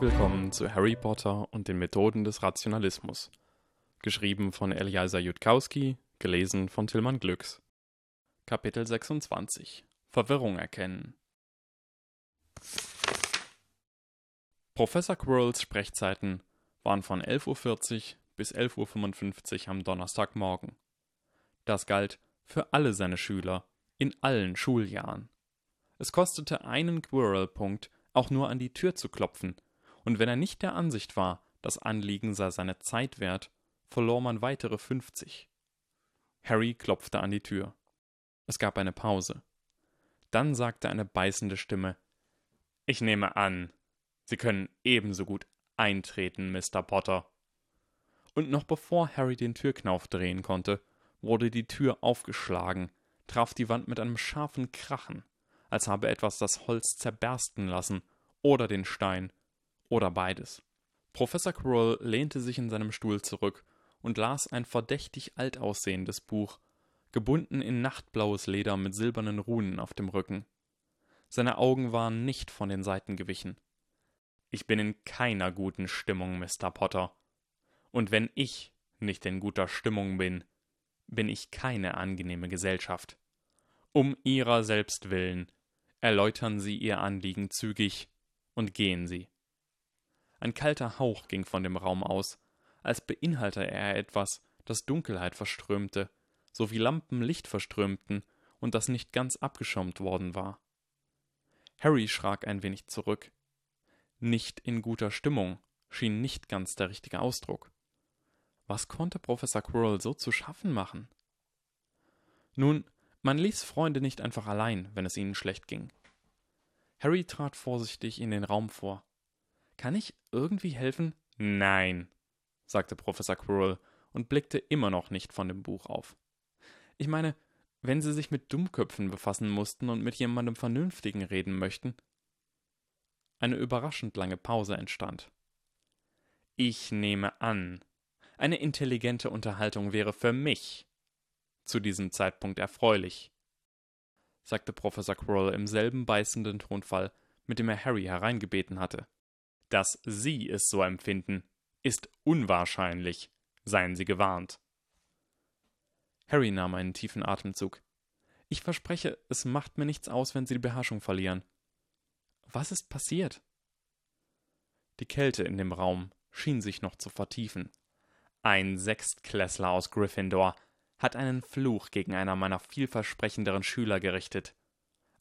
Willkommen zu Harry Potter und den Methoden des Rationalismus. Geschrieben von Eliasa Jutkowski, gelesen von Tillmann Glücks. Kapitel 26 Verwirrung erkennen. Professor Quirrells Sprechzeiten waren von 11.40 Uhr bis 11.55 Uhr am Donnerstagmorgen. Das galt für alle seine Schüler in allen Schuljahren. Es kostete einen Quirrell-Punkt, auch nur an die Tür zu klopfen, und wenn er nicht der Ansicht war, das Anliegen sei seine Zeit wert, verlor man weitere fünfzig. Harry klopfte an die Tür. Es gab eine Pause. Dann sagte eine beißende Stimme Ich nehme an, Sie können ebenso gut eintreten, Mr. Potter. Und noch bevor Harry den Türknauf drehen konnte, wurde die Tür aufgeschlagen, traf die Wand mit einem scharfen Krachen, als habe etwas das Holz zerbersten lassen, oder den Stein, oder beides. Professor Quirrell lehnte sich in seinem Stuhl zurück und las ein verdächtig alt aussehendes Buch, gebunden in nachtblaues Leder mit silbernen Runen auf dem Rücken. Seine Augen waren nicht von den Seiten gewichen. Ich bin in keiner guten Stimmung, Mr. Potter. Und wenn ich nicht in guter Stimmung bin, bin ich keine angenehme Gesellschaft. Um ihrer selbst willen erläutern Sie Ihr Anliegen zügig und gehen Sie. Ein kalter Hauch ging von dem Raum aus, als beinhalte er etwas, das Dunkelheit verströmte, so wie Lampen Licht verströmten und das nicht ganz abgeschirmt worden war. Harry schrak ein wenig zurück, nicht in guter Stimmung schien nicht ganz der richtige Ausdruck. Was konnte Professor Quirrell so zu schaffen machen? Nun, man ließ Freunde nicht einfach allein, wenn es ihnen schlecht ging. Harry trat vorsichtig in den Raum vor. Kann ich irgendwie helfen? Nein, sagte Professor Quirrell und blickte immer noch nicht von dem Buch auf. Ich meine, wenn Sie sich mit Dummköpfen befassen mussten und mit jemandem Vernünftigen reden möchten, eine überraschend lange Pause entstand. Ich nehme an, eine intelligente Unterhaltung wäre für mich zu diesem Zeitpunkt erfreulich, sagte Professor Quirrell im selben beißenden Tonfall, mit dem er Harry hereingebeten hatte. Dass Sie es so empfinden, ist unwahrscheinlich, seien Sie gewarnt. Harry nahm einen tiefen Atemzug. Ich verspreche, es macht mir nichts aus, wenn Sie die Beherrschung verlieren. Was ist passiert? Die Kälte in dem Raum schien sich noch zu vertiefen. Ein Sechstklässler aus Gryffindor hat einen Fluch gegen einer meiner vielversprechenderen Schüler gerichtet.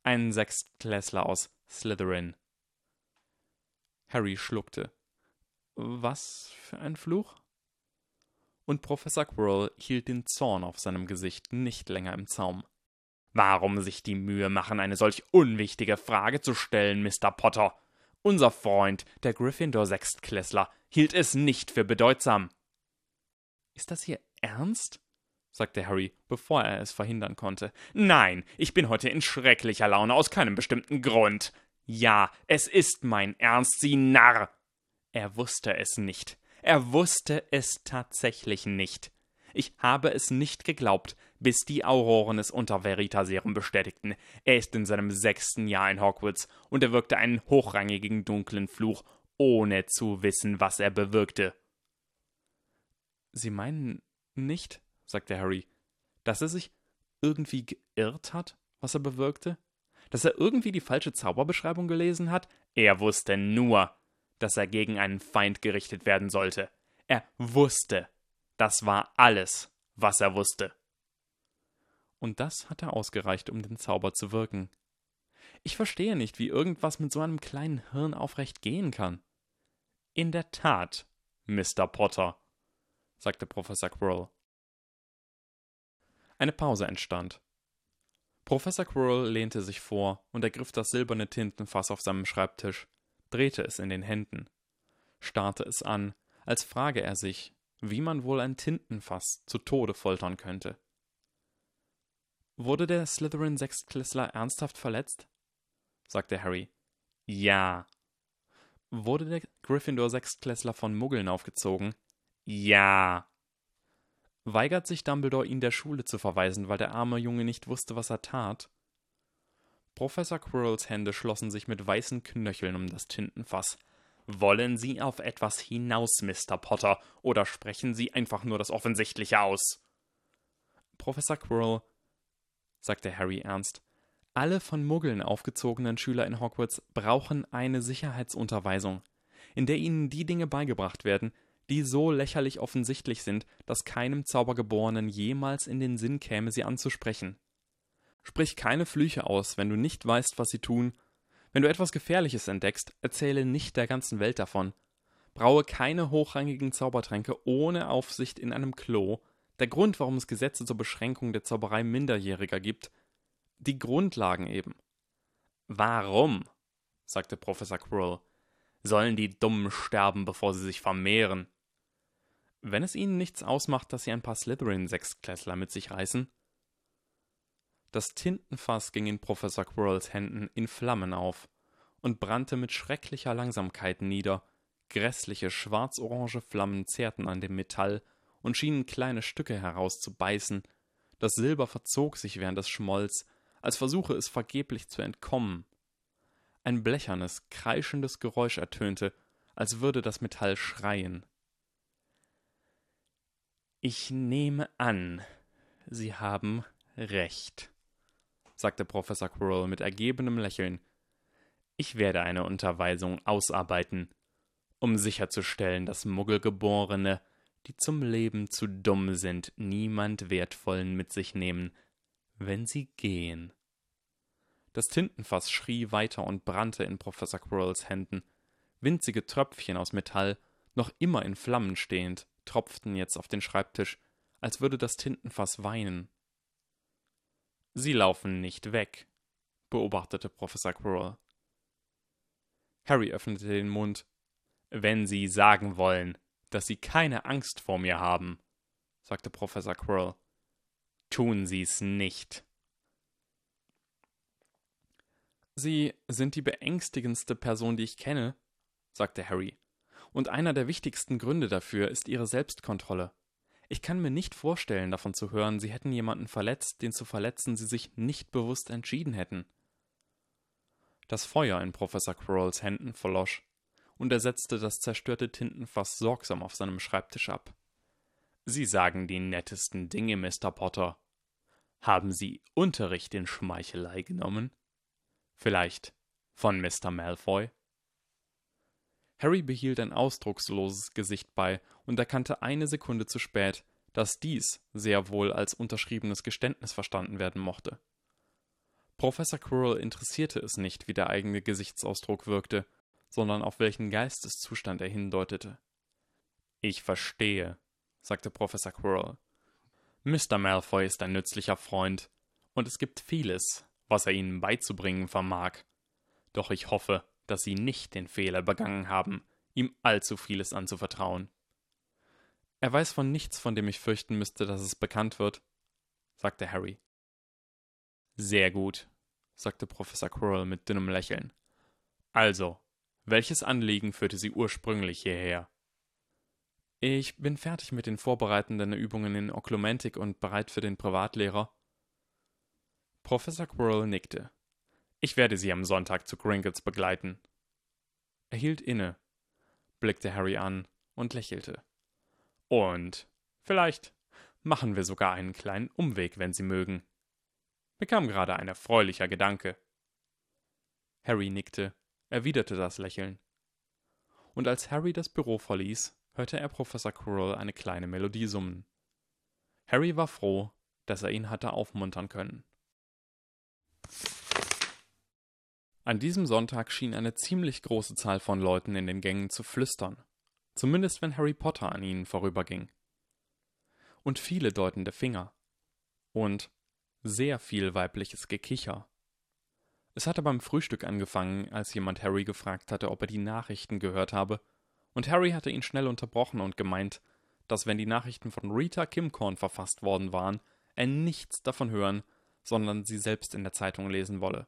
Ein Sechstklässler aus Slytherin. Harry schluckte. Was für ein Fluch? Und Professor Quirrell hielt den Zorn auf seinem Gesicht nicht länger im Zaum. Warum sich die Mühe machen, eine solch unwichtige Frage zu stellen, Mr. Potter? Unser Freund, der Gryffindor-Sechstklässler, hielt es nicht für bedeutsam. Ist das hier ernst? sagte Harry, bevor er es verhindern konnte. Nein, ich bin heute in schrecklicher Laune aus keinem bestimmten Grund. Ja, es ist mein Ernst, Sie Narr. Er wusste es nicht. Er wusste es tatsächlich nicht. Ich habe es nicht geglaubt, bis die Auroren es unter Veritaserum bestätigten. Er ist in seinem sechsten Jahr in Hogwarts und er wirkte einen hochrangigen dunklen Fluch, ohne zu wissen, was er bewirkte. Sie meinen nicht, sagte Harry, dass er sich irgendwie geirrt hat, was er bewirkte? Dass er irgendwie die falsche Zauberbeschreibung gelesen hat? Er wusste nur, dass er gegen einen Feind gerichtet werden sollte. Er wusste. Das war alles, was er wusste und das hatte ausgereicht, um den Zauber zu wirken. Ich verstehe nicht, wie irgendwas mit so einem kleinen Hirn aufrecht gehen kann. In der Tat, Mr. Potter, sagte Professor Quirrell. Eine Pause entstand. Professor Quirrell lehnte sich vor und ergriff das silberne Tintenfass auf seinem Schreibtisch, drehte es in den Händen, starrte es an, als frage er sich, wie man wohl ein Tintenfass zu Tode foltern könnte. Wurde der Slytherin-Sechstklässler ernsthaft verletzt? sagte Harry. Ja. Wurde der Gryffindor-Sechstklässler von Muggeln aufgezogen? Ja. Weigert sich Dumbledore, ihn der Schule zu verweisen, weil der arme Junge nicht wusste, was er tat? Professor Quirrells Hände schlossen sich mit weißen Knöcheln um das Tintenfass. Wollen Sie auf etwas hinaus, Mr. Potter, oder sprechen Sie einfach nur das Offensichtliche aus? Professor Quirrell, sagte Harry ernst, alle von Muggeln aufgezogenen Schüler in Hogwarts brauchen eine Sicherheitsunterweisung, in der ihnen die Dinge beigebracht werden, die so lächerlich offensichtlich sind, dass keinem Zaubergeborenen jemals in den Sinn käme, sie anzusprechen. Sprich keine Flüche aus, wenn du nicht weißt, was sie tun. Wenn du etwas Gefährliches entdeckst, erzähle nicht der ganzen Welt davon. Braue keine hochrangigen Zaubertränke ohne Aufsicht in einem Klo. Der Grund, warum es Gesetze zur Beschränkung der Zauberei Minderjähriger gibt. Die Grundlagen eben. Warum? sagte Professor Quirrell. Sollen die Dummen sterben, bevor sie sich vermehren? Wenn es ihnen nichts ausmacht, dass sie ein paar Slytherin-Sechsklässler mit sich reißen, das Tintenfass ging in Professor Quirrells Händen in Flammen auf und brannte mit schrecklicher Langsamkeit nieder. Grässliche schwarz-orange Flammen zerrten an dem Metall und schienen kleine Stücke herauszubeißen. Das Silber verzog sich während es schmolz, als versuche es vergeblich zu entkommen. Ein blechernes, kreischendes Geräusch ertönte, als würde das Metall schreien. Ich nehme an, Sie haben recht, sagte Professor Quirrell mit ergebenem Lächeln. Ich werde eine Unterweisung ausarbeiten, um sicherzustellen, dass Muggelgeborene, die zum Leben zu dumm sind, niemand Wertvollen mit sich nehmen, wenn sie gehen. Das Tintenfass schrie weiter und brannte in Professor Quirrells Händen. Winzige Tröpfchen aus Metall, noch immer in Flammen stehend, tropften jetzt auf den Schreibtisch, als würde das Tintenfass weinen. Sie laufen nicht weg, beobachtete Professor Quirrell. Harry öffnete den Mund. Wenn Sie sagen wollen, dass Sie keine Angst vor mir haben, sagte Professor Quirrell, tun Sie's nicht. Sie sind die beängstigendste Person, die ich kenne, sagte Harry, und einer der wichtigsten Gründe dafür ist Ihre Selbstkontrolle. Ich kann mir nicht vorstellen, davon zu hören, sie hätten jemanden verletzt, den zu verletzen sie sich nicht bewusst entschieden hätten. Das Feuer in Professor Quirrells Händen verlosch, und er setzte das zerstörte Tintenfass sorgsam auf seinem Schreibtisch ab. Sie sagen die nettesten Dinge, Mr. Potter. Haben Sie Unterricht in Schmeichelei genommen? Vielleicht von Mr. Malfoy? Harry behielt ein ausdrucksloses Gesicht bei und erkannte eine Sekunde zu spät, dass dies sehr wohl als unterschriebenes Geständnis verstanden werden mochte. Professor Quirrell interessierte es nicht, wie der eigene Gesichtsausdruck wirkte, sondern auf welchen Geisteszustand er hindeutete. Ich verstehe, sagte Professor Quirrell. Mr. Malfoy ist ein nützlicher Freund, und es gibt vieles, was er Ihnen beizubringen vermag. Doch ich hoffe, dass sie nicht den Fehler begangen haben, ihm allzu vieles anzuvertrauen. Er weiß von nichts, von dem ich fürchten müsste, dass es bekannt wird, sagte Harry. Sehr gut, sagte Professor Quirrell mit dünnem Lächeln. Also, welches Anliegen führte Sie ursprünglich hierher? Ich bin fertig mit den vorbereitenden Übungen in Oklumentik und bereit für den Privatlehrer. Professor Quirrell nickte. Ich werde Sie am Sonntag zu Gringotts begleiten. Er hielt inne, blickte Harry an und lächelte. Und vielleicht machen wir sogar einen kleinen Umweg, wenn Sie mögen. Mir kam gerade ein erfreulicher Gedanke. Harry nickte, erwiderte das Lächeln. Und als Harry das Büro verließ, hörte er Professor Quirrell eine kleine Melodie summen. Harry war froh, dass er ihn hatte aufmuntern können. An diesem Sonntag schien eine ziemlich große Zahl von Leuten in den Gängen zu flüstern, zumindest wenn Harry Potter an ihnen vorüberging. Und viele deutende Finger. Und sehr viel weibliches Gekicher. Es hatte beim Frühstück angefangen, als jemand Harry gefragt hatte, ob er die Nachrichten gehört habe, und Harry hatte ihn schnell unterbrochen und gemeint, dass wenn die Nachrichten von Rita Kimcorn verfasst worden waren, er nichts davon hören, sondern sie selbst in der Zeitung lesen wolle.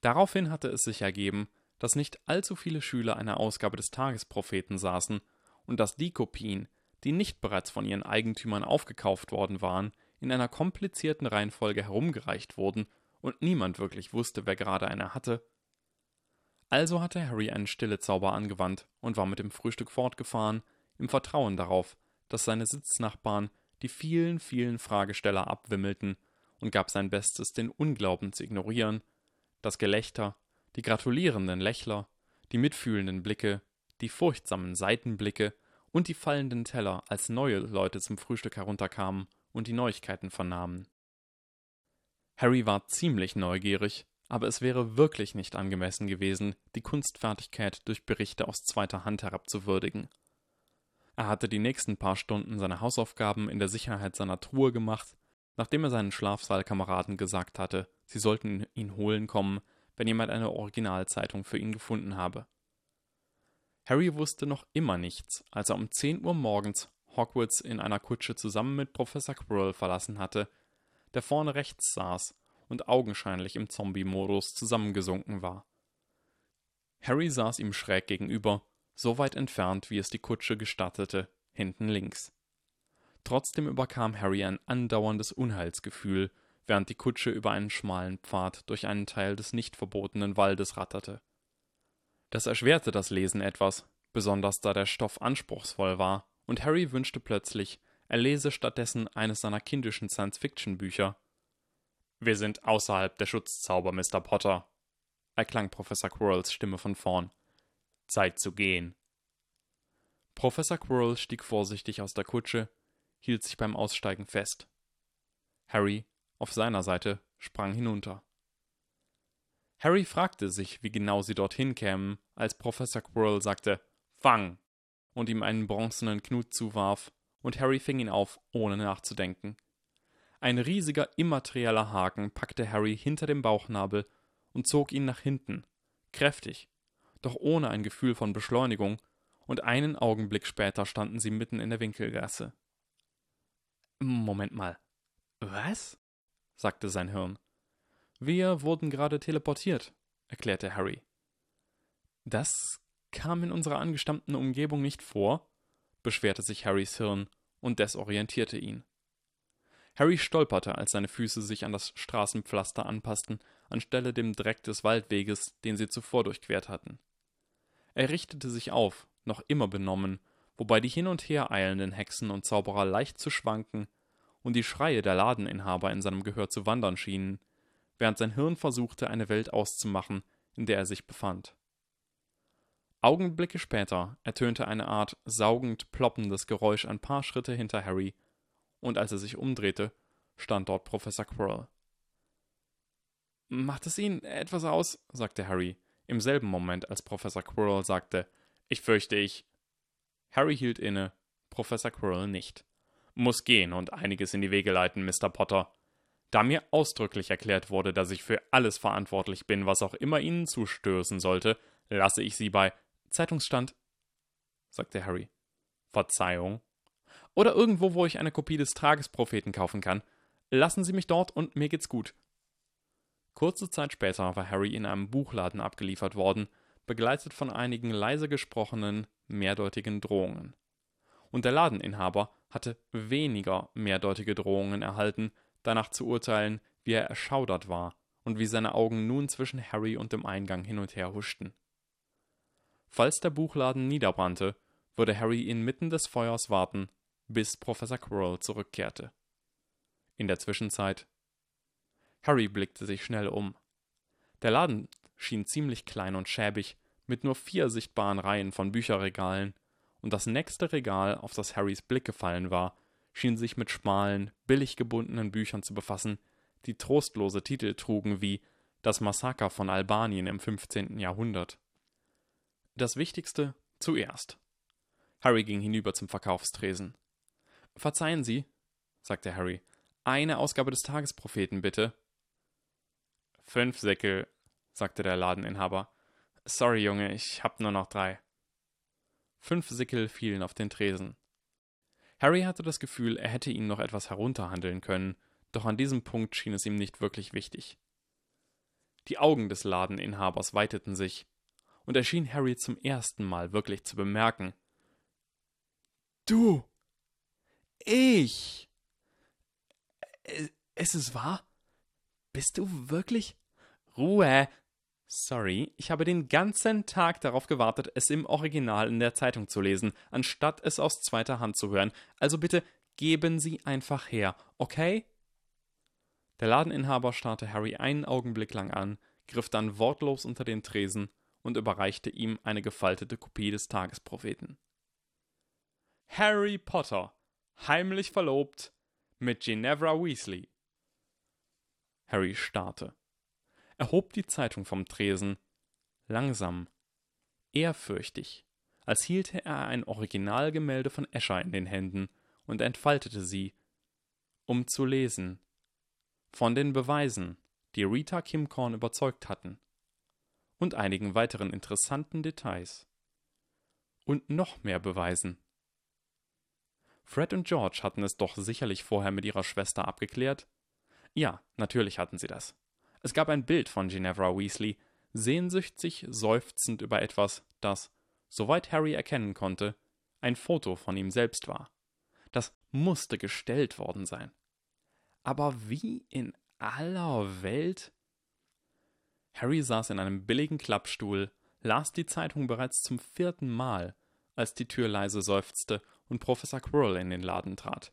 Daraufhin hatte es sich ergeben, dass nicht allzu viele Schüler einer Ausgabe des Tagespropheten saßen und dass die Kopien, die nicht bereits von ihren Eigentümern aufgekauft worden waren, in einer komplizierten Reihenfolge herumgereicht wurden und niemand wirklich wusste, wer gerade eine hatte. Also hatte Harry einen Stillezauber angewandt und war mit dem Frühstück fortgefahren, im Vertrauen darauf, dass seine Sitznachbarn die vielen, vielen Fragesteller abwimmelten und gab sein Bestes, den Unglauben zu ignorieren, das Gelächter, die gratulierenden Lächler, die mitfühlenden Blicke, die furchtsamen Seitenblicke und die fallenden Teller, als neue Leute zum Frühstück herunterkamen und die Neuigkeiten vernahmen. Harry war ziemlich neugierig, aber es wäre wirklich nicht angemessen gewesen, die Kunstfertigkeit durch Berichte aus zweiter Hand herabzuwürdigen. Er hatte die nächsten paar Stunden seine Hausaufgaben in der Sicherheit seiner Truhe gemacht, nachdem er seinen Schlafsaalkameraden gesagt hatte, sie sollten ihn holen kommen, wenn jemand eine Originalzeitung für ihn gefunden habe. Harry wusste noch immer nichts, als er um 10 Uhr morgens Hogwarts in einer Kutsche zusammen mit Professor Quirrell verlassen hatte, der vorne rechts saß und augenscheinlich im Zombie-Modus zusammengesunken war. Harry saß ihm schräg gegenüber so weit entfernt, wie es die Kutsche gestattete, hinten links. Trotzdem überkam Harry ein andauerndes Unheilsgefühl, während die Kutsche über einen schmalen Pfad durch einen Teil des nicht verbotenen Waldes ratterte. Das erschwerte das Lesen etwas, besonders da der Stoff anspruchsvoll war, und Harry wünschte plötzlich, er lese stattdessen eines seiner kindischen Science-Fiction-Bücher. Wir sind außerhalb der Schutzzauber, Mr. Potter, erklang Professor Quirrells Stimme von vorn. Zeit zu gehen. Professor Quirrell stieg vorsichtig aus der Kutsche, hielt sich beim Aussteigen fest. Harry, auf seiner Seite, sprang hinunter. Harry fragte sich, wie genau sie dorthin kämen, als Professor Quirrell sagte Fang und ihm einen bronzenen Knut zuwarf, und Harry fing ihn auf, ohne nachzudenken. Ein riesiger immaterieller Haken packte Harry hinter dem Bauchnabel und zog ihn nach hinten, kräftig, doch ohne ein Gefühl von Beschleunigung, und einen Augenblick später standen sie mitten in der Winkelgasse. Moment mal. Was? sagte sein Hirn. Wir wurden gerade teleportiert, erklärte Harry. Das kam in unserer angestammten Umgebung nicht vor, beschwerte sich Harrys Hirn und desorientierte ihn. Harry stolperte, als seine Füße sich an das Straßenpflaster anpassten, anstelle dem Dreck des Waldweges, den sie zuvor durchquert hatten. Er richtete sich auf, noch immer benommen, wobei die hin und her eilenden Hexen und Zauberer leicht zu schwanken und die Schreie der Ladeninhaber in seinem Gehör zu wandern schienen, während sein Hirn versuchte, eine Welt auszumachen, in der er sich befand. Augenblicke später ertönte eine Art saugend ploppendes Geräusch ein paar Schritte hinter Harry, und als er sich umdrehte, stand dort Professor Quirrell. Macht es Ihnen etwas aus? sagte Harry, im selben Moment, als Professor Quirrell sagte, ich fürchte ich. Harry hielt inne, Professor Quirrell nicht. Muss gehen und einiges in die Wege leiten, Mr. Potter. Da mir ausdrücklich erklärt wurde, dass ich für alles verantwortlich bin, was auch immer Ihnen zustößen sollte, lasse ich Sie bei Zeitungsstand, sagte Harry. Verzeihung. Oder irgendwo, wo ich eine Kopie des Tagespropheten kaufen kann. Lassen Sie mich dort und mir geht's gut. Kurze Zeit später war Harry in einem Buchladen abgeliefert worden, begleitet von einigen leise gesprochenen, mehrdeutigen Drohungen. Und der Ladeninhaber hatte weniger mehrdeutige Drohungen erhalten, danach zu urteilen, wie er erschaudert war und wie seine Augen nun zwischen Harry und dem Eingang hin und her huschten. Falls der Buchladen niederbrannte, würde Harry inmitten des Feuers warten, bis Professor Quirrell zurückkehrte. In der Zwischenzeit Harry blickte sich schnell um. Der Laden schien ziemlich klein und schäbig, mit nur vier sichtbaren Reihen von Bücherregalen, und das nächste Regal, auf das Harrys Blick gefallen war, schien sich mit schmalen, billig gebundenen Büchern zu befassen, die trostlose Titel trugen wie Das Massaker von Albanien im 15. Jahrhundert. Das Wichtigste zuerst. Harry ging hinüber zum Verkaufstresen. Verzeihen Sie, sagte Harry, eine Ausgabe des Tagespropheten, bitte. Fünf Säckel, sagte der Ladeninhaber. Sorry, Junge, ich hab nur noch drei. Fünf Sickel fielen auf den Tresen. Harry hatte das Gefühl, er hätte ihnen noch etwas herunterhandeln können, doch an diesem Punkt schien es ihm nicht wirklich wichtig. Die Augen des Ladeninhabers weiteten sich, und er schien Harry zum ersten Mal wirklich zu bemerken. Du! Ich! Es ist wahr? Bist du wirklich? Ruhe! Sorry, ich habe den ganzen Tag darauf gewartet, es im Original in der Zeitung zu lesen, anstatt es aus zweiter Hand zu hören. Also bitte geben Sie einfach her, okay? Der Ladeninhaber starrte Harry einen Augenblick lang an, griff dann wortlos unter den Tresen und überreichte ihm eine gefaltete Kopie des Tagespropheten. Harry Potter, heimlich verlobt mit Ginevra Weasley. Harry starrte. Er hob die Zeitung vom Tresen, langsam, ehrfürchtig, als hielte er ein Originalgemälde von Escher in den Händen und entfaltete sie, um zu lesen. Von den Beweisen, die Rita Kimcorn überzeugt hatten. Und einigen weiteren interessanten Details. Und noch mehr Beweisen. Fred und George hatten es doch sicherlich vorher mit ihrer Schwester abgeklärt. Ja, natürlich hatten sie das. Es gab ein Bild von Ginevra Weasley, sehnsüchtig seufzend über etwas, das, soweit Harry erkennen konnte, ein Foto von ihm selbst war. Das musste gestellt worden sein. Aber wie in aller Welt? Harry saß in einem billigen Klappstuhl, las die Zeitung bereits zum vierten Mal, als die Tür leise seufzte und Professor Quirrell in den Laden trat.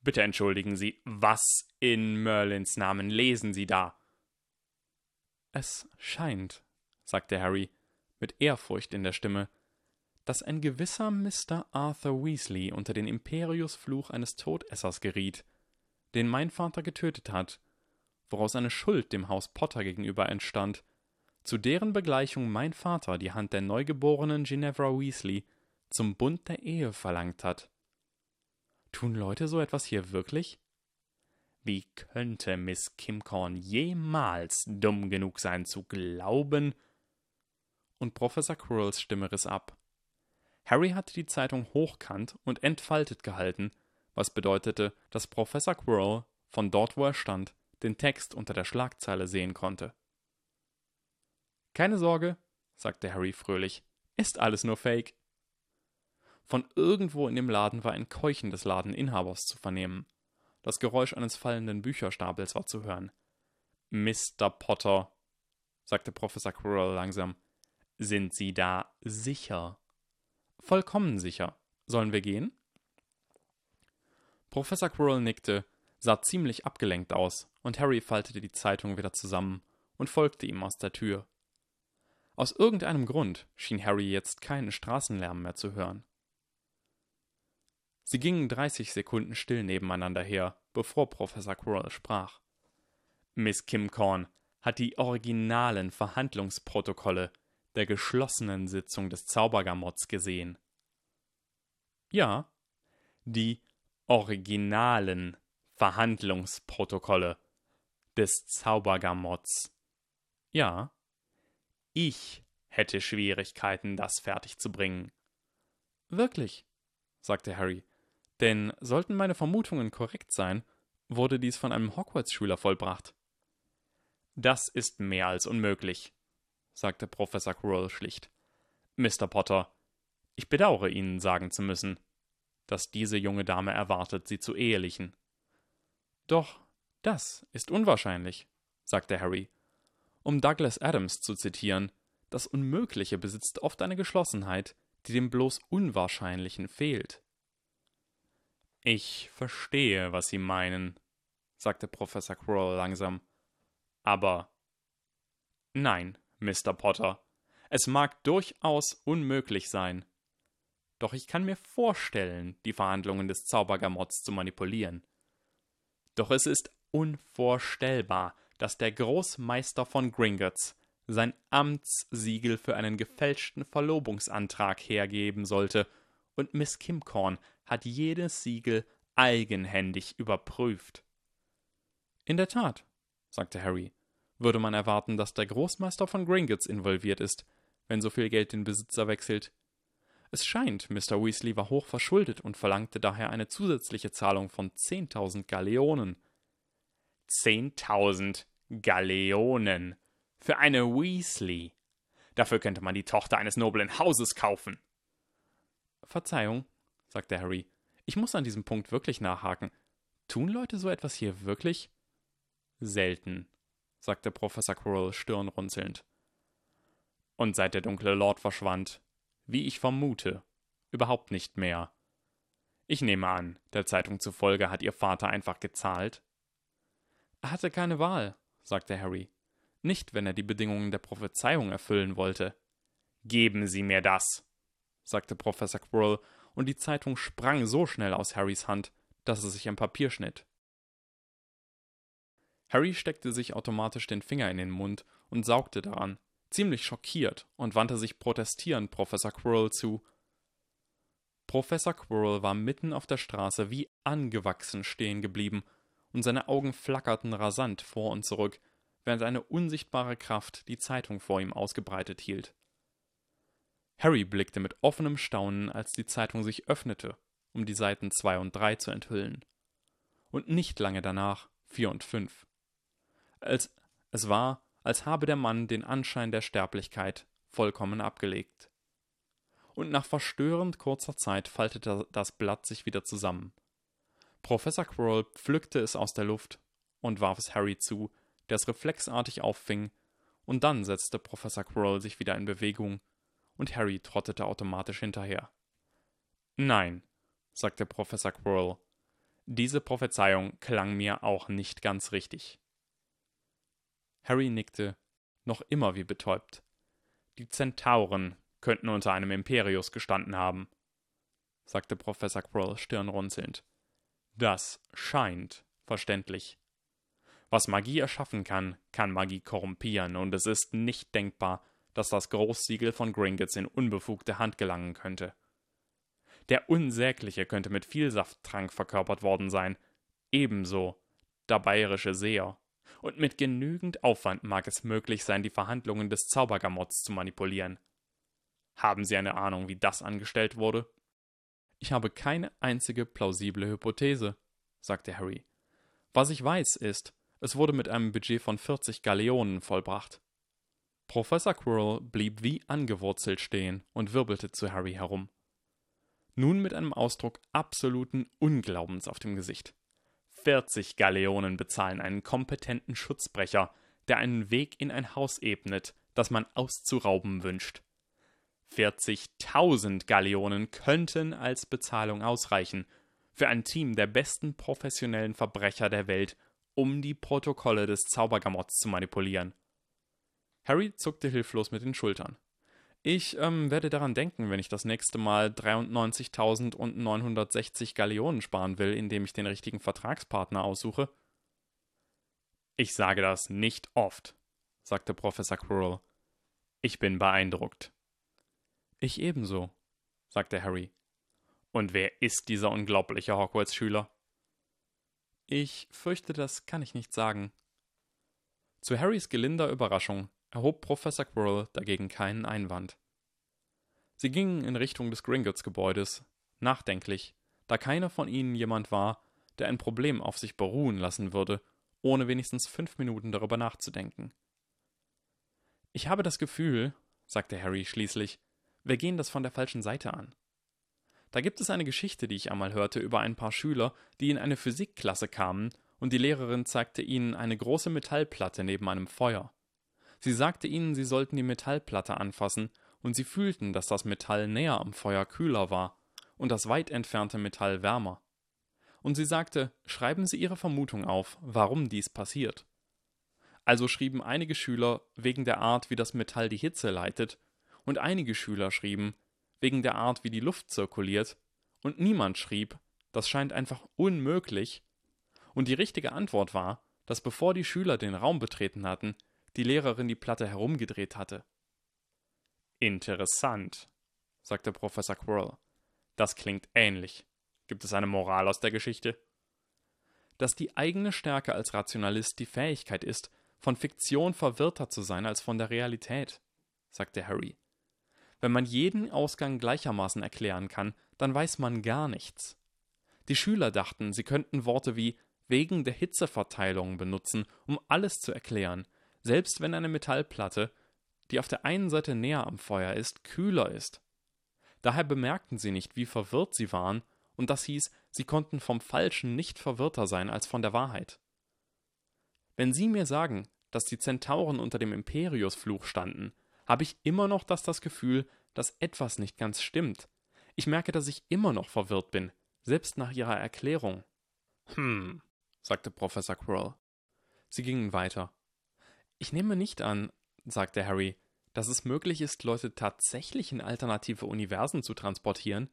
Bitte entschuldigen Sie, was in Merlins Namen lesen Sie da? Es scheint, sagte Harry mit Ehrfurcht in der Stimme, dass ein gewisser Mr. Arthur Weasley unter den Imperiusfluch eines Todessers geriet, den mein Vater getötet hat, woraus eine Schuld dem Haus Potter gegenüber entstand, zu deren Begleichung mein Vater die Hand der neugeborenen Ginevra Weasley zum Bund der Ehe verlangt hat. Tun Leute so etwas hier wirklich? Wie könnte Miss Kimcorn jemals dumm genug sein zu glauben? Und Professor Quirrells Stimme riss ab. Harry hatte die Zeitung hochkant und entfaltet gehalten, was bedeutete, dass Professor Quirrell von dort, wo er stand, den Text unter der Schlagzeile sehen konnte. Keine Sorge, sagte Harry fröhlich, ist alles nur Fake. Von irgendwo in dem Laden war ein Keuchen des Ladeninhabers zu vernehmen. Das Geräusch eines fallenden Bücherstapels war zu hören. Mr. Potter, sagte Professor Quirrell langsam, sind Sie da sicher? Vollkommen sicher. Sollen wir gehen? Professor Quirrell nickte, sah ziemlich abgelenkt aus, und Harry faltete die Zeitung wieder zusammen und folgte ihm aus der Tür. Aus irgendeinem Grund schien Harry jetzt keinen Straßenlärm mehr zu hören. Sie gingen dreißig Sekunden still nebeneinander her, bevor Professor Quirrell sprach. Miss Kimcorn hat die originalen Verhandlungsprotokolle der geschlossenen Sitzung des Zaubergamotts gesehen. Ja, die originalen Verhandlungsprotokolle des Zaubergamotts. Ja, ich hätte Schwierigkeiten, das fertigzubringen. Wirklich, sagte Harry. Denn sollten meine Vermutungen korrekt sein, wurde dies von einem Hogwarts-Schüler vollbracht. Das ist mehr als unmöglich, sagte Professor Quirrell schlicht. Mr. Potter, ich bedauere Ihnen sagen zu müssen, dass diese junge Dame erwartet, Sie zu ehelichen. Doch das ist unwahrscheinlich, sagte Harry. Um Douglas Adams zu zitieren, das Unmögliche besitzt oft eine Geschlossenheit, die dem bloß Unwahrscheinlichen fehlt. Ich verstehe, was Sie meinen, sagte Professor Quirrell langsam. Aber nein, Mr. Potter, es mag durchaus unmöglich sein. Doch ich kann mir vorstellen, die Verhandlungen des Zaubergamotts zu manipulieren. Doch es ist unvorstellbar, dass der Großmeister von Gringotts sein Amtssiegel für einen gefälschten Verlobungsantrag hergeben sollte, und Miss Kimcorn hat jedes Siegel eigenhändig überprüft. In der Tat, sagte Harry, würde man erwarten, dass der Großmeister von Gringotts involviert ist, wenn so viel Geld den Besitzer wechselt. Es scheint, Mr. Weasley war hoch verschuldet und verlangte daher eine zusätzliche Zahlung von zehntausend Galeonen. Zehntausend Galeonen für eine Weasley. Dafür könnte man die Tochter eines noblen Hauses kaufen. Verzeihung, sagte Harry. Ich muss an diesem Punkt wirklich nachhaken. Tun Leute so etwas hier wirklich? Selten, sagte Professor Quirrell stirnrunzelnd. Und seit der dunkle Lord verschwand, wie ich vermute, überhaupt nicht mehr. Ich nehme an, der Zeitung zufolge hat ihr Vater einfach gezahlt. Er hatte keine Wahl, sagte Harry. Nicht, wenn er die Bedingungen der Prophezeiung erfüllen wollte. Geben Sie mir das, sagte Professor Quirrell, und die Zeitung sprang so schnell aus Harrys Hand, dass es sich am Papier schnitt. Harry steckte sich automatisch den Finger in den Mund und saugte daran, ziemlich schockiert, und wandte sich protestierend Professor Quirrell zu. Professor Quirrell war mitten auf der Straße wie angewachsen stehen geblieben, und seine Augen flackerten rasant vor und zurück, während eine unsichtbare Kraft die Zeitung vor ihm ausgebreitet hielt. Harry blickte mit offenem Staunen, als die Zeitung sich öffnete, um die Seiten zwei und drei zu enthüllen. Und nicht lange danach vier und fünf. Als, es war, als habe der Mann den Anschein der Sterblichkeit vollkommen abgelegt. Und nach verstörend kurzer Zeit faltete das Blatt sich wieder zusammen. Professor Quirrell pflückte es aus der Luft und warf es Harry zu, der es reflexartig auffing, und dann setzte Professor Quirrell sich wieder in Bewegung, und Harry trottete automatisch hinterher. Nein, sagte Professor Quirrell, diese Prophezeiung klang mir auch nicht ganz richtig. Harry nickte, noch immer wie betäubt. Die Zentauren könnten unter einem Imperius gestanden haben, sagte Professor Quirrell stirnrunzelnd. Das scheint verständlich. Was Magie erschaffen kann, kann Magie korrumpieren, und es ist nicht denkbar, dass das Großsiegel von Gringotts in unbefugte Hand gelangen könnte. Der Unsägliche könnte mit viel Safttrank verkörpert worden sein, ebenso der bayerische Seher und mit genügend Aufwand mag es möglich sein, die Verhandlungen des Zaubergamotts zu manipulieren. Haben Sie eine Ahnung, wie das angestellt wurde? Ich habe keine einzige plausible Hypothese, sagte Harry. Was ich weiß ist, es wurde mit einem Budget von 40 Galeonen vollbracht. Professor Quirrell blieb wie angewurzelt stehen und wirbelte zu Harry herum. Nun mit einem Ausdruck absoluten Unglaubens auf dem Gesicht. 40 Galeonen bezahlen einen kompetenten Schutzbrecher, der einen Weg in ein Haus ebnet, das man auszurauben wünscht. 40.000 Galeonen könnten als Bezahlung ausreichen für ein Team der besten professionellen Verbrecher der Welt, um die Protokolle des Zaubergamotts zu manipulieren. Harry zuckte hilflos mit den Schultern. Ich ähm, werde daran denken, wenn ich das nächste Mal 93.960 Galeonen sparen will, indem ich den richtigen Vertragspartner aussuche. Ich sage das nicht oft, sagte Professor Quirrell. Ich bin beeindruckt. Ich ebenso, sagte Harry. Und wer ist dieser unglaubliche Hogwarts-Schüler? Ich fürchte, das kann ich nicht sagen. Zu Harrys gelinder Überraschung erhob Professor Quirrell dagegen keinen Einwand. Sie gingen in Richtung des Gringotts-Gebäudes, nachdenklich, da keiner von ihnen jemand war, der ein Problem auf sich beruhen lassen würde, ohne wenigstens fünf Minuten darüber nachzudenken. Ich habe das Gefühl, sagte Harry schließlich, wir gehen das von der falschen Seite an. Da gibt es eine Geschichte, die ich einmal hörte, über ein paar Schüler, die in eine Physikklasse kamen, und die Lehrerin zeigte ihnen eine große Metallplatte neben einem Feuer. Sie sagte ihnen, sie sollten die Metallplatte anfassen, und sie fühlten, dass das Metall näher am Feuer kühler war und das weit entfernte Metall wärmer. Und sie sagte, schreiben Sie Ihre Vermutung auf, warum dies passiert. Also schrieben einige Schüler wegen der Art, wie das Metall die Hitze leitet, und einige Schüler schrieben wegen der Art, wie die Luft zirkuliert, und niemand schrieb, das scheint einfach unmöglich. Und die richtige Antwort war, dass bevor die Schüler den Raum betreten hatten, die Lehrerin die Platte herumgedreht hatte. Interessant, sagte Professor Quirrell. Das klingt ähnlich. Gibt es eine Moral aus der Geschichte? Dass die eigene Stärke als Rationalist die Fähigkeit ist, von Fiktion verwirrter zu sein als von der Realität, sagte Harry. Wenn man jeden Ausgang gleichermaßen erklären kann, dann weiß man gar nichts. Die Schüler dachten, sie könnten Worte wie wegen der Hitzeverteilung benutzen, um alles zu erklären, selbst wenn eine Metallplatte, die auf der einen Seite näher am Feuer ist, kühler ist. Daher bemerkten sie nicht, wie verwirrt sie waren, und das hieß, sie konnten vom Falschen nicht verwirrter sein als von der Wahrheit. Wenn Sie mir sagen, dass die Zentauren unter dem Imperiusfluch standen, habe ich immer noch das, das Gefühl, dass etwas nicht ganz stimmt. Ich merke, dass ich immer noch verwirrt bin, selbst nach ihrer Erklärung. Hm, sagte Professor Quirrell. Sie gingen weiter. Ich nehme nicht an, sagte Harry, dass es möglich ist, Leute tatsächlich in alternative Universen zu transportieren.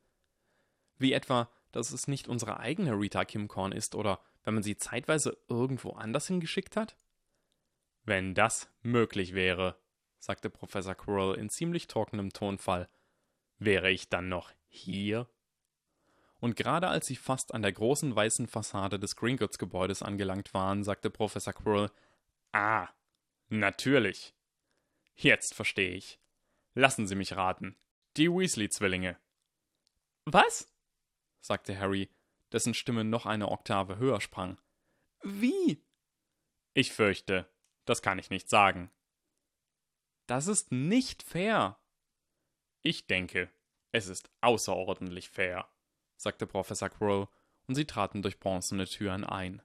Wie etwa, dass es nicht unsere eigene Rita Kimcorn ist oder wenn man sie zeitweise irgendwo anders hingeschickt hat? Wenn das möglich wäre, sagte Professor Quirrell in ziemlich trockenem Tonfall, wäre ich dann noch hier? Und gerade als sie fast an der großen weißen Fassade des Gringotts-Gebäudes angelangt waren, sagte Professor Quirrell: Ah, natürlich. Jetzt verstehe ich. Lassen Sie mich raten. Die Weasley-Zwillinge. Was? sagte Harry, dessen Stimme noch eine Oktave höher sprang. Wie? Ich fürchte, das kann ich nicht sagen. Das ist nicht fair. Ich denke, es ist außerordentlich fair, sagte Professor Quirrell, und sie traten durch bronzene Türen ein.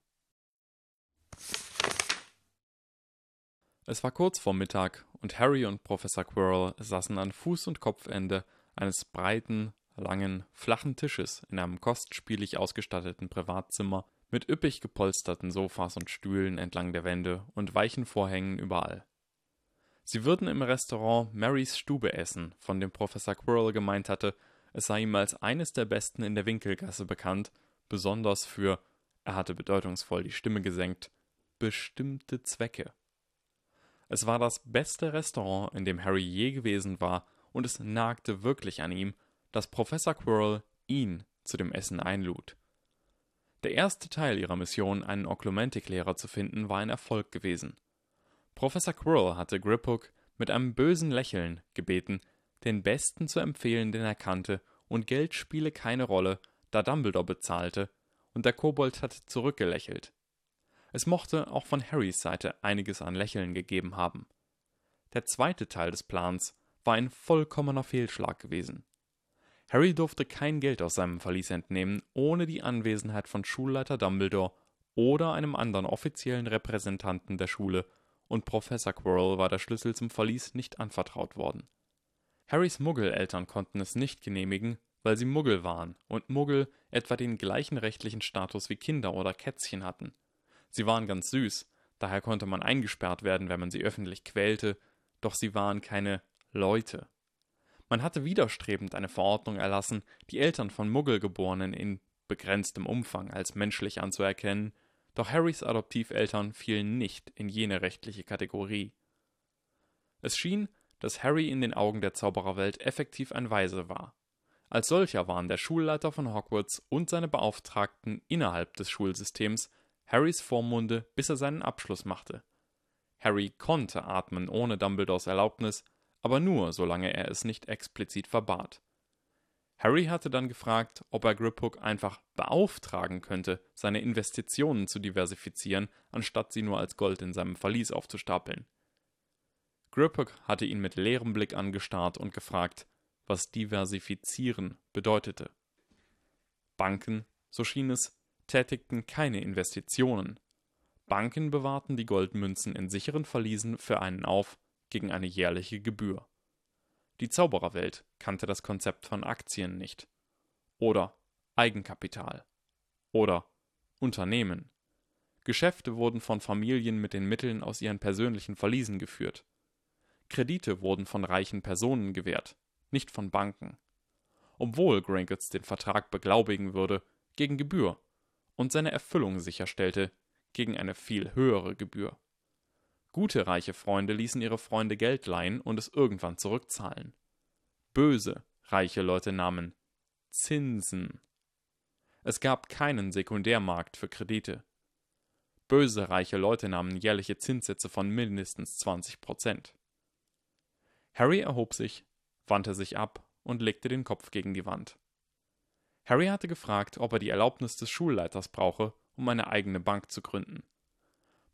Es war kurz vor Mittag, und Harry und Professor Quirrell saßen an Fuß- und Kopfende eines breiten, langen, flachen Tisches in einem kostspielig ausgestatteten Privatzimmer mit üppig gepolsterten Sofas und Stühlen entlang der Wände und weichen Vorhängen überall. Sie würden im Restaurant Marys Stube essen, von dem Professor Quirrell gemeint hatte, es sei ihm als eines der besten in der Winkelgasse bekannt, besonders für, er hatte bedeutungsvoll die Stimme gesenkt, bestimmte Zwecke. Es war das beste Restaurant, in dem Harry je gewesen war, und es nagte wirklich an ihm, dass Professor Quirrell ihn zu dem Essen einlud. Der erste Teil ihrer Mission, einen Oklumentik-Lehrer zu finden, war ein Erfolg gewesen. Professor Quirrell hatte Griphook mit einem bösen Lächeln gebeten, den Besten zu empfehlen, den er kannte, und Geld spiele keine Rolle, da Dumbledore bezahlte, und der Kobold hatte zurückgelächelt. Es mochte auch von Harrys Seite einiges an Lächeln gegeben haben. Der zweite Teil des Plans war ein vollkommener Fehlschlag gewesen. Harry durfte kein Geld aus seinem Verlies entnehmen, ohne die Anwesenheit von Schulleiter Dumbledore oder einem anderen offiziellen Repräsentanten der Schule, und Professor Quirrell war der Schlüssel zum Verlies nicht anvertraut worden. Harrys Muggeleltern konnten es nicht genehmigen, weil sie Muggel waren und Muggel etwa den gleichen rechtlichen Status wie Kinder oder Kätzchen hatten. Sie waren ganz süß, daher konnte man eingesperrt werden, wenn man sie öffentlich quälte, doch sie waren keine Leute. Man hatte widerstrebend eine Verordnung erlassen, die Eltern von Muggelgeborenen in begrenztem Umfang als menschlich anzuerkennen, doch Harrys Adoptiveltern fielen nicht in jene rechtliche Kategorie. Es schien, dass Harry in den Augen der Zaubererwelt effektiv ein Weise war. Als solcher waren der Schulleiter von Hogwarts und seine Beauftragten innerhalb des Schulsystems Harrys Vormunde, bis er seinen Abschluss machte. Harry konnte atmen ohne Dumbledores Erlaubnis, aber nur, solange er es nicht explizit verbat. Harry hatte dann gefragt, ob er Griphook einfach beauftragen könnte, seine Investitionen zu diversifizieren, anstatt sie nur als Gold in seinem Verlies aufzustapeln. Griphook hatte ihn mit leerem Blick angestarrt und gefragt, was diversifizieren bedeutete. Banken, so schien es, tätigten keine Investitionen. Banken bewahrten die Goldmünzen in sicheren Verliesen für einen auf gegen eine jährliche Gebühr. Die Zaubererwelt kannte das Konzept von Aktien nicht. Oder Eigenkapital. Oder Unternehmen. Geschäfte wurden von Familien mit den Mitteln aus ihren persönlichen Verliesen geführt. Kredite wurden von reichen Personen gewährt, nicht von Banken. Obwohl Gringotts den Vertrag beglaubigen würde, gegen Gebühr und seine Erfüllung sicherstellte, gegen eine viel höhere Gebühr. Gute reiche Freunde ließen ihre Freunde Geld leihen und es irgendwann zurückzahlen. Böse reiche Leute nahmen Zinsen. Es gab keinen Sekundärmarkt für Kredite. Böse reiche Leute nahmen jährliche Zinssätze von mindestens 20 Prozent. Harry erhob sich, wandte sich ab und legte den Kopf gegen die Wand. Harry hatte gefragt, ob er die Erlaubnis des Schulleiters brauche, um eine eigene Bank zu gründen.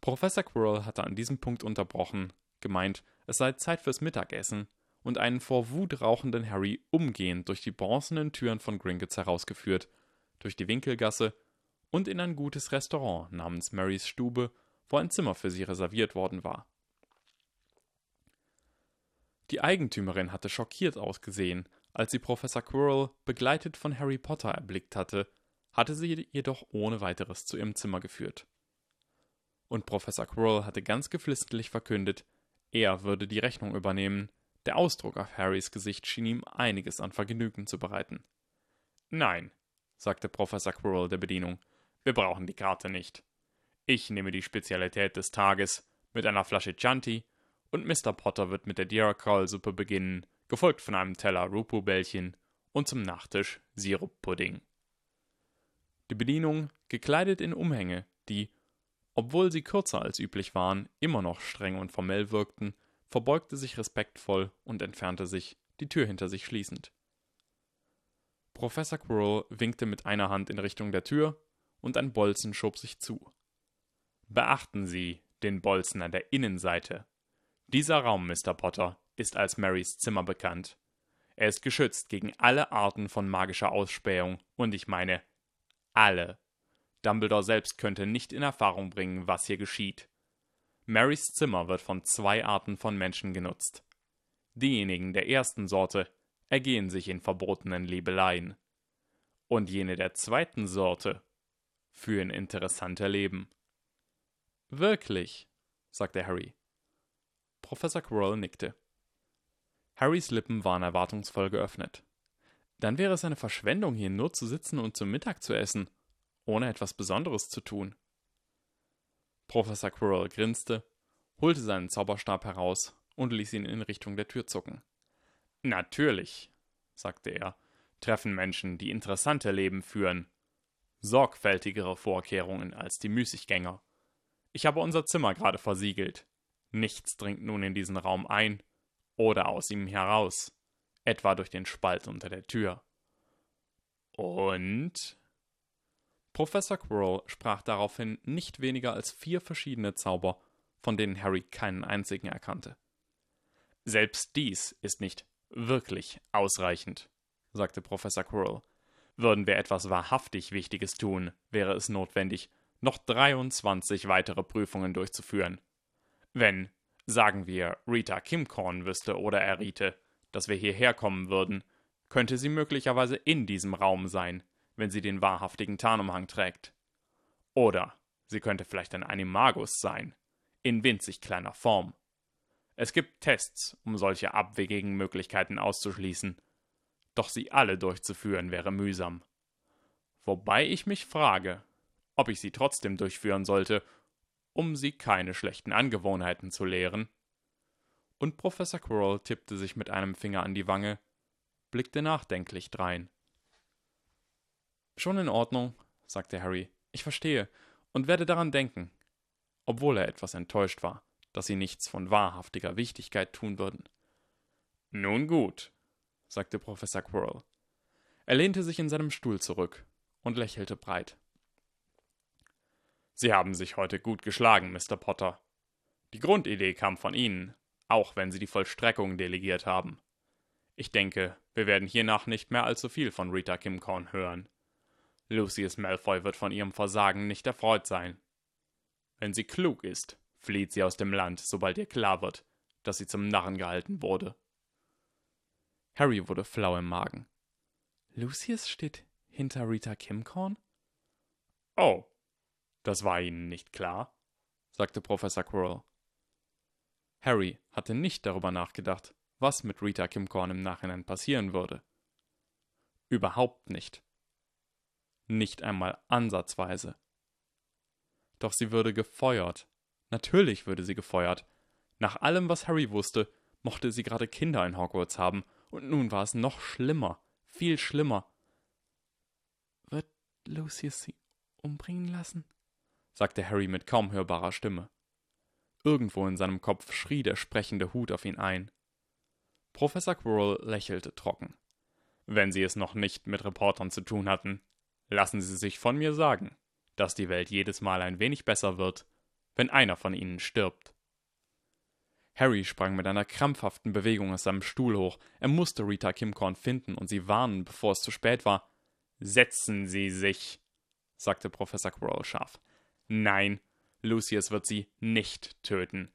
Professor Quirrell hatte an diesem Punkt unterbrochen, gemeint, es sei Zeit fürs Mittagessen und einen vor Wut rauchenden Harry umgehend durch die bronzenen Türen von Gringotts herausgeführt, durch die Winkelgasse und in ein gutes Restaurant namens Marys Stube, wo ein Zimmer für sie reserviert worden war. Die Eigentümerin hatte schockiert ausgesehen, als sie Professor Quirrell begleitet von Harry Potter erblickt hatte, hatte sie jedoch ohne weiteres zu ihrem Zimmer geführt. Und Professor Quirrell hatte ganz geflissentlich verkündet, er würde die Rechnung übernehmen, der Ausdruck auf Harrys Gesicht schien ihm einiges an Vergnügen zu bereiten. Nein, sagte Professor Quirrell der Bedienung, wir brauchen die Karte nicht. Ich nehme die Spezialität des Tages mit einer Flasche Chianti und Mr. Potter wird mit der Dirakol-Suppe beginnen, gefolgt von einem Teller Rupu-Bällchen und zum Nachtisch Siruppudding. Die Bedienung, gekleidet in Umhänge, die, obwohl sie kürzer als üblich waren, immer noch streng und formell wirkten, verbeugte sich respektvoll und entfernte sich, die Tür hinter sich schließend. Professor Quirrell winkte mit einer Hand in Richtung der Tür und ein Bolzen schob sich zu. Beachten Sie den Bolzen an der Innenseite. Dieser Raum, Mr. Potter, ist als Marys Zimmer bekannt. Er ist geschützt gegen alle Arten von magischer Ausspähung, und ich meine alle. Dumbledore selbst könnte nicht in Erfahrung bringen, was hier geschieht. Marys Zimmer wird von zwei Arten von Menschen genutzt. Diejenigen der ersten Sorte ergehen sich in verbotenen Liebeleien. Und jene der zweiten Sorte führen interessante Leben. Wirklich, sagte Harry. Professor Quirrell nickte. Harrys Lippen waren erwartungsvoll geöffnet. Dann wäre es eine Verschwendung, hier nur zu sitzen und zum Mittag zu essen, ohne etwas Besonderes zu tun. Professor Quirrell grinste, holte seinen Zauberstab heraus und ließ ihn in Richtung der Tür zucken. Natürlich, sagte er, treffen Menschen, die interessante Leben führen, sorgfältigere Vorkehrungen als die Müßiggänger. Ich habe unser Zimmer gerade versiegelt. Nichts dringt nun in diesen Raum ein oder aus ihm heraus, etwa durch den Spalt unter der Tür. Und Professor Quirrell sprach daraufhin nicht weniger als vier verschiedene Zauber, von denen Harry keinen einzigen erkannte. Selbst dies ist nicht wirklich ausreichend, sagte Professor Quirrell. Würden wir etwas wahrhaftig Wichtiges tun, wäre es notwendig, noch 23 weitere Prüfungen durchzuführen. Wenn, sagen wir, Rita Kimcorn wüsste oder erriete, dass wir hierher kommen würden, könnte sie möglicherweise in diesem Raum sein, wenn sie den wahrhaftigen Tarnumhang trägt. Oder sie könnte vielleicht ein Animagus sein, in winzig kleiner Form. Es gibt Tests, um solche abwegigen Möglichkeiten auszuschließen, doch sie alle durchzuführen wäre mühsam. Wobei ich mich frage, ob ich sie trotzdem durchführen sollte, um sie keine schlechten Angewohnheiten zu lehren. Und Professor Quirrell tippte sich mit einem Finger an die Wange, blickte nachdenklich drein. Schon in Ordnung, sagte Harry. Ich verstehe und werde daran denken, obwohl er etwas enttäuscht war, dass sie nichts von wahrhaftiger Wichtigkeit tun würden. Nun gut, sagte Professor Quirrell. Er lehnte sich in seinem Stuhl zurück und lächelte breit. Sie haben sich heute gut geschlagen, Mr. Potter. Die Grundidee kam von Ihnen, auch wenn Sie die Vollstreckung delegiert haben. Ich denke, wir werden hiernach nicht mehr allzu viel von Rita Kimcorn hören. Lucius Malfoy wird von ihrem Versagen nicht erfreut sein. Wenn sie klug ist, flieht sie aus dem Land, sobald ihr klar wird, dass sie zum Narren gehalten wurde. Harry wurde flau im Magen. Lucius steht hinter Rita Kimcorn? Oh, das war Ihnen nicht klar? sagte Professor Quirrell. Harry hatte nicht darüber nachgedacht, was mit Rita Kimcorn im Nachhinein passieren würde. Überhaupt nicht. Nicht einmal ansatzweise. Doch sie würde gefeuert. Natürlich würde sie gefeuert. Nach allem, was Harry wusste, mochte sie gerade Kinder in Hogwarts haben, und nun war es noch schlimmer, viel schlimmer. Wird Lucius sie umbringen lassen? Sagte Harry mit kaum hörbarer Stimme. Irgendwo in seinem Kopf schrie der sprechende Hut auf ihn ein. Professor Quirrell lächelte trocken. Wenn Sie es noch nicht mit Reportern zu tun hatten, lassen Sie sich von mir sagen, dass die Welt jedes Mal ein wenig besser wird, wenn einer von ihnen stirbt. Harry sprang mit einer krampfhaften Bewegung aus seinem Stuhl hoch. Er musste Rita Kimcorn finden und sie warnen, bevor es zu spät war. Setzen Sie sich, sagte Professor Quirrell scharf. Nein, Lucius wird Sie nicht töten.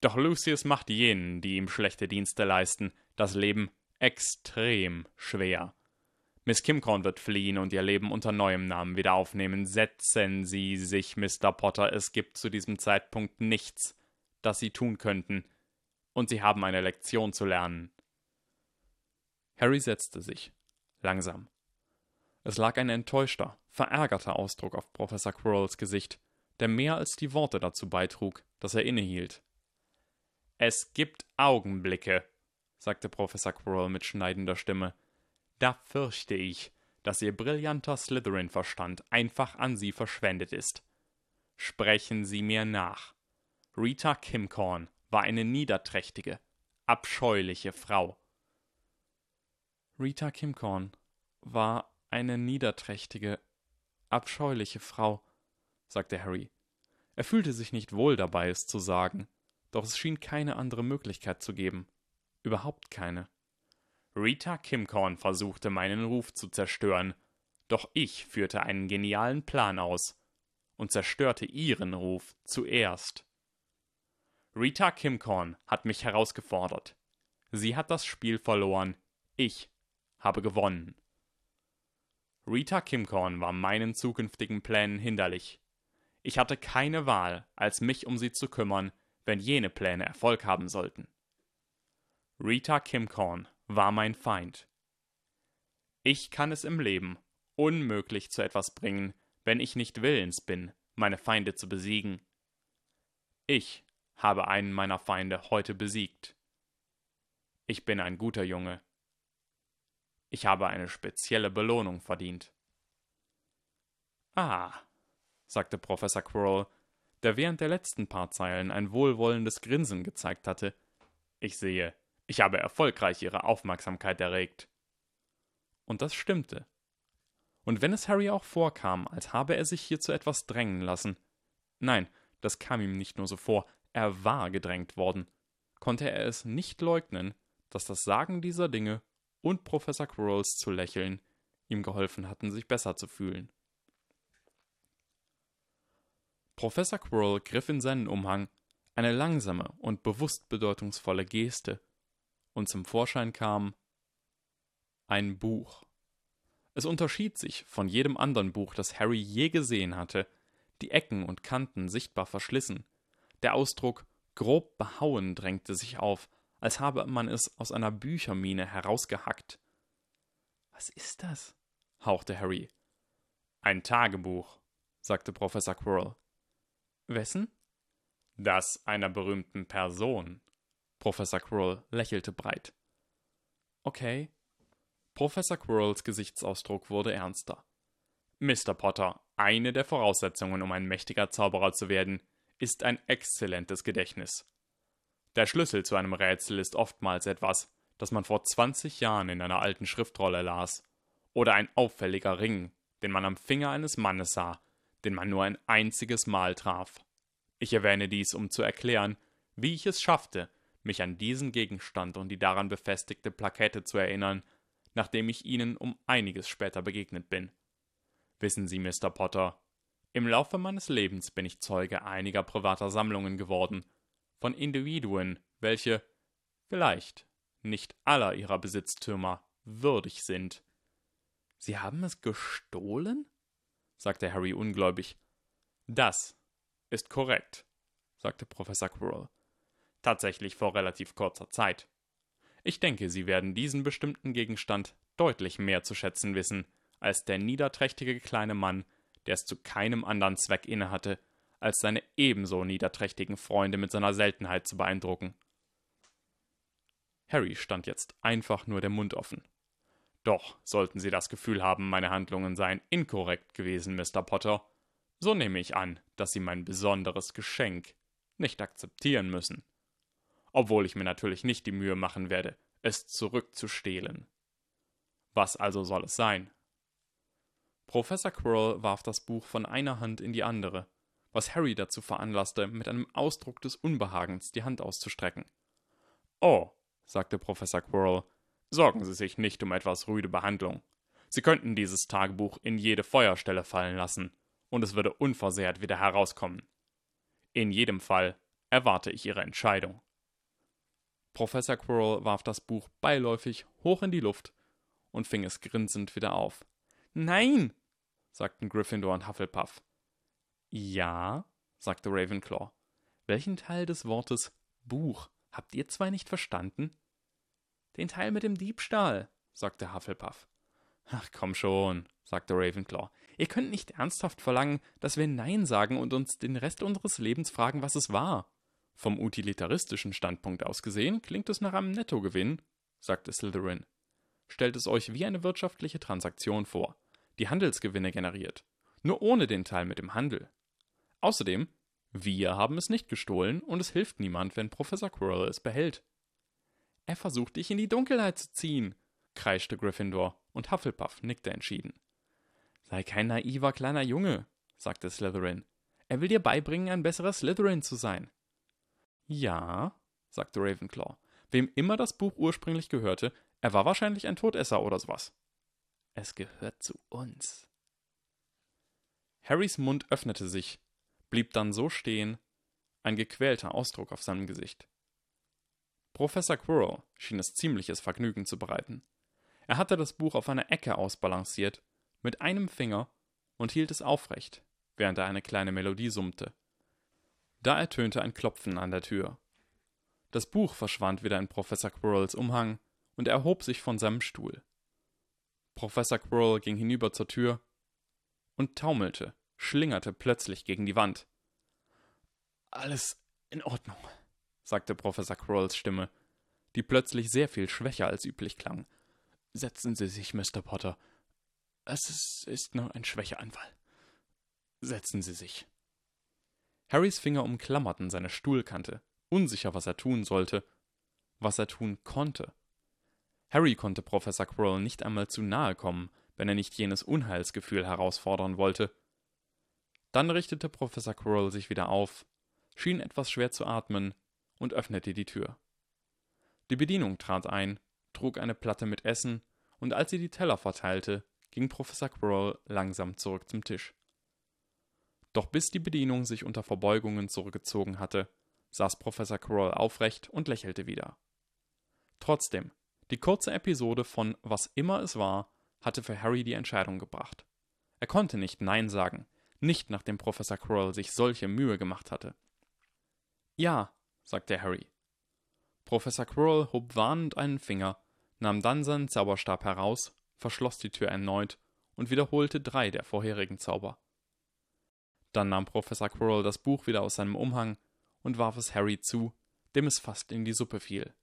Doch Lucius macht jenen, die ihm schlechte Dienste leisten, das Leben extrem schwer. Miss Kimcorn wird fliehen und ihr Leben unter neuem Namen wieder aufnehmen. Setzen Sie sich, Mr. Potter, es gibt zu diesem Zeitpunkt nichts, das Sie tun könnten, und Sie haben eine Lektion zu lernen. Harry setzte sich, langsam. Es lag ein enttäuschter, verärgerter Ausdruck auf Professor Quirrells Gesicht, der mehr als die Worte dazu beitrug, dass er innehielt. Es gibt Augenblicke, sagte Professor Quirrell mit schneidender Stimme, da fürchte ich, dass Ihr brillanter Slytherin-Verstand einfach an Sie verschwendet ist. Sprechen Sie mir nach. Rita Kimcorn war eine niederträchtige, abscheuliche Frau. Rita Kimcorn war eine niederträchtige, abscheuliche Frau, sagte Harry. Er fühlte sich nicht wohl dabei, es zu sagen, doch es schien keine andere Möglichkeit zu geben. Überhaupt keine. Rita Kimcorn versuchte meinen Ruf zu zerstören, doch ich führte einen genialen Plan aus und zerstörte ihren Ruf zuerst. Rita Kimcorn hat mich herausgefordert. Sie hat das Spiel verloren, ich habe gewonnen. Rita Kimcorn war meinen zukünftigen Plänen hinderlich. Ich hatte keine Wahl, als mich um sie zu kümmern, wenn jene Pläne Erfolg haben sollten. Rita Kimcorn war mein Feind. Ich kann es im Leben unmöglich zu etwas bringen, wenn ich nicht willens bin, meine Feinde zu besiegen. Ich habe einen meiner Feinde heute besiegt. Ich bin ein guter Junge. Ich habe eine spezielle Belohnung verdient. Ah, sagte Professor Quirrell, der während der letzten paar Zeilen ein wohlwollendes Grinsen gezeigt hatte. Ich sehe, ich habe erfolgreich Ihre Aufmerksamkeit erregt. Und das stimmte. Und wenn es Harry auch vorkam, als habe er sich hier zu etwas drängen lassen, nein, das kam ihm nicht nur so vor, er war gedrängt worden, konnte er es nicht leugnen, dass das Sagen dieser Dinge und Professor Quirrells zu lächeln ihm geholfen hatten, sich besser zu fühlen. Professor Quirrell griff in seinen Umhang eine langsame und bewusst bedeutungsvolle Geste und zum Vorschein kam ein Buch. Es unterschied sich von jedem anderen Buch, das Harry je gesehen hatte, die Ecken und Kanten sichtbar verschlissen. Der Ausdruck grob behauen drängte sich auf, als habe man es aus einer Büchermine herausgehackt. Was ist das? hauchte Harry. Ein Tagebuch, sagte Professor Quirrell. Wessen? Das einer berühmten Person. Professor Quirrell lächelte breit. Okay. Professor Quirrells Gesichtsausdruck wurde ernster. Mr. Potter, eine der Voraussetzungen, um ein mächtiger Zauberer zu werden, ist ein exzellentes Gedächtnis. Der Schlüssel zu einem Rätsel ist oftmals etwas, das man vor 20 Jahren in einer alten Schriftrolle las, oder ein auffälliger Ring, den man am Finger eines Mannes sah, den man nur ein einziges Mal traf. Ich erwähne dies, um zu erklären, wie ich es schaffte, mich an diesen Gegenstand und die daran befestigte Plakette zu erinnern, nachdem ich ihnen um einiges später begegnet bin. Wissen Sie, Mr. Potter, im Laufe meines Lebens bin ich Zeuge einiger privater Sammlungen geworden, von Individuen, welche, vielleicht, nicht aller ihrer Besitztümer würdig sind. Sie haben es gestohlen? sagte Harry ungläubig. Das ist korrekt, sagte Professor Quirrell tatsächlich vor relativ kurzer Zeit. Ich denke, Sie werden diesen bestimmten Gegenstand deutlich mehr zu schätzen wissen, als der niederträchtige kleine Mann, der es zu keinem anderen Zweck innehatte, als seine ebenso niederträchtigen Freunde mit seiner Seltenheit zu beeindrucken. Harry stand jetzt einfach nur der Mund offen. Doch sollten Sie das Gefühl haben, meine Handlungen seien inkorrekt gewesen, Mr. Potter, so nehme ich an, dass Sie mein besonderes Geschenk nicht akzeptieren müssen obwohl ich mir natürlich nicht die Mühe machen werde, es zurückzustehlen. Was also soll es sein? Professor Quirrell warf das Buch von einer Hand in die andere, was Harry dazu veranlasste, mit einem Ausdruck des Unbehagens die Hand auszustrecken. Oh, sagte Professor Quirrell, sorgen Sie sich nicht um etwas rüde Behandlung. Sie könnten dieses Tagebuch in jede Feuerstelle fallen lassen, und es würde unversehrt wieder herauskommen. In jedem Fall erwarte ich Ihre Entscheidung. Professor Quirrell warf das Buch beiläufig hoch in die Luft und fing es grinsend wieder auf. Nein, sagten Gryffindor und Hufflepuff. Ja, sagte Ravenclaw. Welchen Teil des Wortes Buch habt ihr zwei nicht verstanden? Den Teil mit dem Diebstahl, sagte Hufflepuff. Ach komm schon, sagte Ravenclaw. Ihr könnt nicht ernsthaft verlangen, dass wir Nein sagen und uns den Rest unseres Lebens fragen, was es war. Vom utilitaristischen Standpunkt aus gesehen klingt es nach einem Nettogewinn, sagte Slytherin. Stellt es euch wie eine wirtschaftliche Transaktion vor, die Handelsgewinne generiert, nur ohne den Teil mit dem Handel. Außerdem, wir haben es nicht gestohlen und es hilft niemand, wenn Professor Quirrell es behält. Er versucht dich in die Dunkelheit zu ziehen, kreischte Gryffindor, und Hufflepuff nickte entschieden. Sei kein naiver kleiner Junge, sagte Slytherin. Er will dir beibringen, ein besserer Slytherin zu sein. Ja, sagte Ravenclaw. Wem immer das Buch ursprünglich gehörte, er war wahrscheinlich ein Todesser oder sowas. Es gehört zu uns. Harrys Mund öffnete sich, blieb dann so stehen, ein gequälter Ausdruck auf seinem Gesicht. Professor Quirrell schien es ziemliches Vergnügen zu bereiten. Er hatte das Buch auf einer Ecke ausbalanciert, mit einem Finger, und hielt es aufrecht, während er eine kleine Melodie summte. Da ertönte ein Klopfen an der Tür. Das Buch verschwand wieder in Professor Quirrells Umhang, und er erhob sich von seinem Stuhl. Professor Quirrell ging hinüber zur Tür und taumelte, schlingerte plötzlich gegen die Wand. Alles in Ordnung, sagte Professor Quirrells Stimme, die plötzlich sehr viel schwächer als üblich klang. Setzen Sie sich, Mr. Potter. Es ist, nur ein Schwächeanfall. Setzen Sie sich. Harrys Finger umklammerten seine Stuhlkante, unsicher, was er tun sollte, was er tun konnte. Harry konnte Professor Quirrell nicht einmal zu nahe kommen, wenn er nicht jenes Unheilsgefühl herausfordern wollte. Dann richtete Professor Quirrell sich wieder auf, schien etwas schwer zu atmen und öffnete die Tür. Die Bedienung trat ein, trug eine Platte mit Essen, und als sie die Teller verteilte, ging Professor Quirrell langsam zurück zum Tisch. Doch bis die Bedienung sich unter Verbeugungen zurückgezogen hatte, saß Professor Quirrell aufrecht und lächelte wieder. Trotzdem, die kurze Episode von Was immer es war, hatte für Harry die Entscheidung gebracht. Er konnte nicht Nein sagen, nicht nachdem Professor Quirrell sich solche Mühe gemacht hatte. Ja, sagte Harry. Professor Quirrell hob warnend einen Finger, nahm dann seinen Zauberstab heraus, verschloss die Tür erneut und wiederholte drei der vorherigen Zauber. Dann nahm Professor Quirrell das Buch wieder aus seinem Umhang und warf es Harry zu, dem es fast in die Suppe fiel.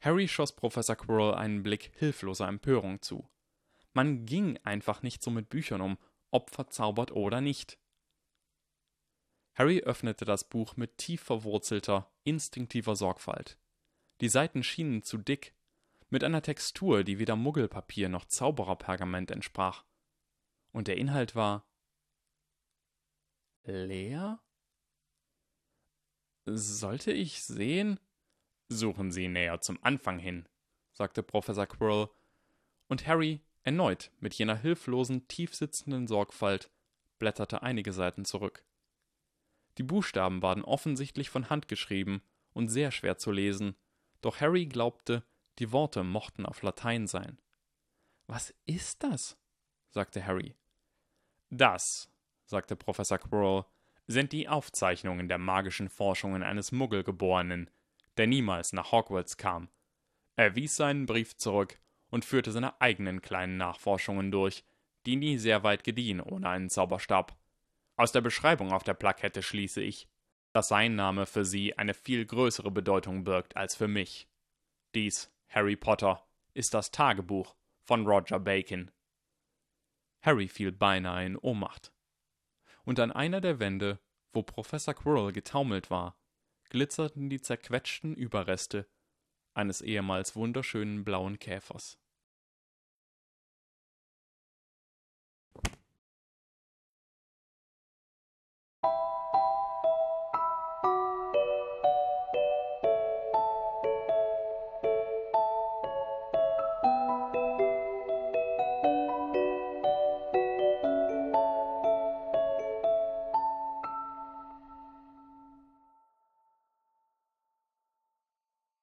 Harry schoss Professor Quirrell einen Blick hilfloser Empörung zu. Man ging einfach nicht so mit Büchern um, ob verzaubert oder nicht. Harry öffnete das Buch mit tief verwurzelter, instinktiver Sorgfalt. Die Seiten schienen zu dick, mit einer Textur, die weder Muggelpapier noch Zaubererpergament entsprach. Und der Inhalt war leer? Sollte ich sehen? Suchen Sie näher zum Anfang hin, sagte Professor Quirrell, und Harry, erneut mit jener hilflosen, tiefsitzenden Sorgfalt, blätterte einige Seiten zurück. Die Buchstaben waren offensichtlich von Hand geschrieben und sehr schwer zu lesen, doch Harry glaubte, die Worte mochten auf Latein sein. Was ist das? sagte Harry. Das, sagte Professor Quirrell, sind die Aufzeichnungen der magischen Forschungen eines Muggelgeborenen, der niemals nach Hogwarts kam. Er wies seinen Brief zurück und führte seine eigenen kleinen Nachforschungen durch, die nie sehr weit gediehen ohne einen Zauberstab. Aus der Beschreibung auf der Plakette schließe ich, dass sein Name für sie eine viel größere Bedeutung birgt als für mich. Dies, Harry Potter, ist das Tagebuch von Roger Bacon. Harry fiel beinahe in Ohnmacht. Und an einer der Wände, wo Professor Quirrell getaumelt war, glitzerten die zerquetschten Überreste eines ehemals wunderschönen blauen Käfers.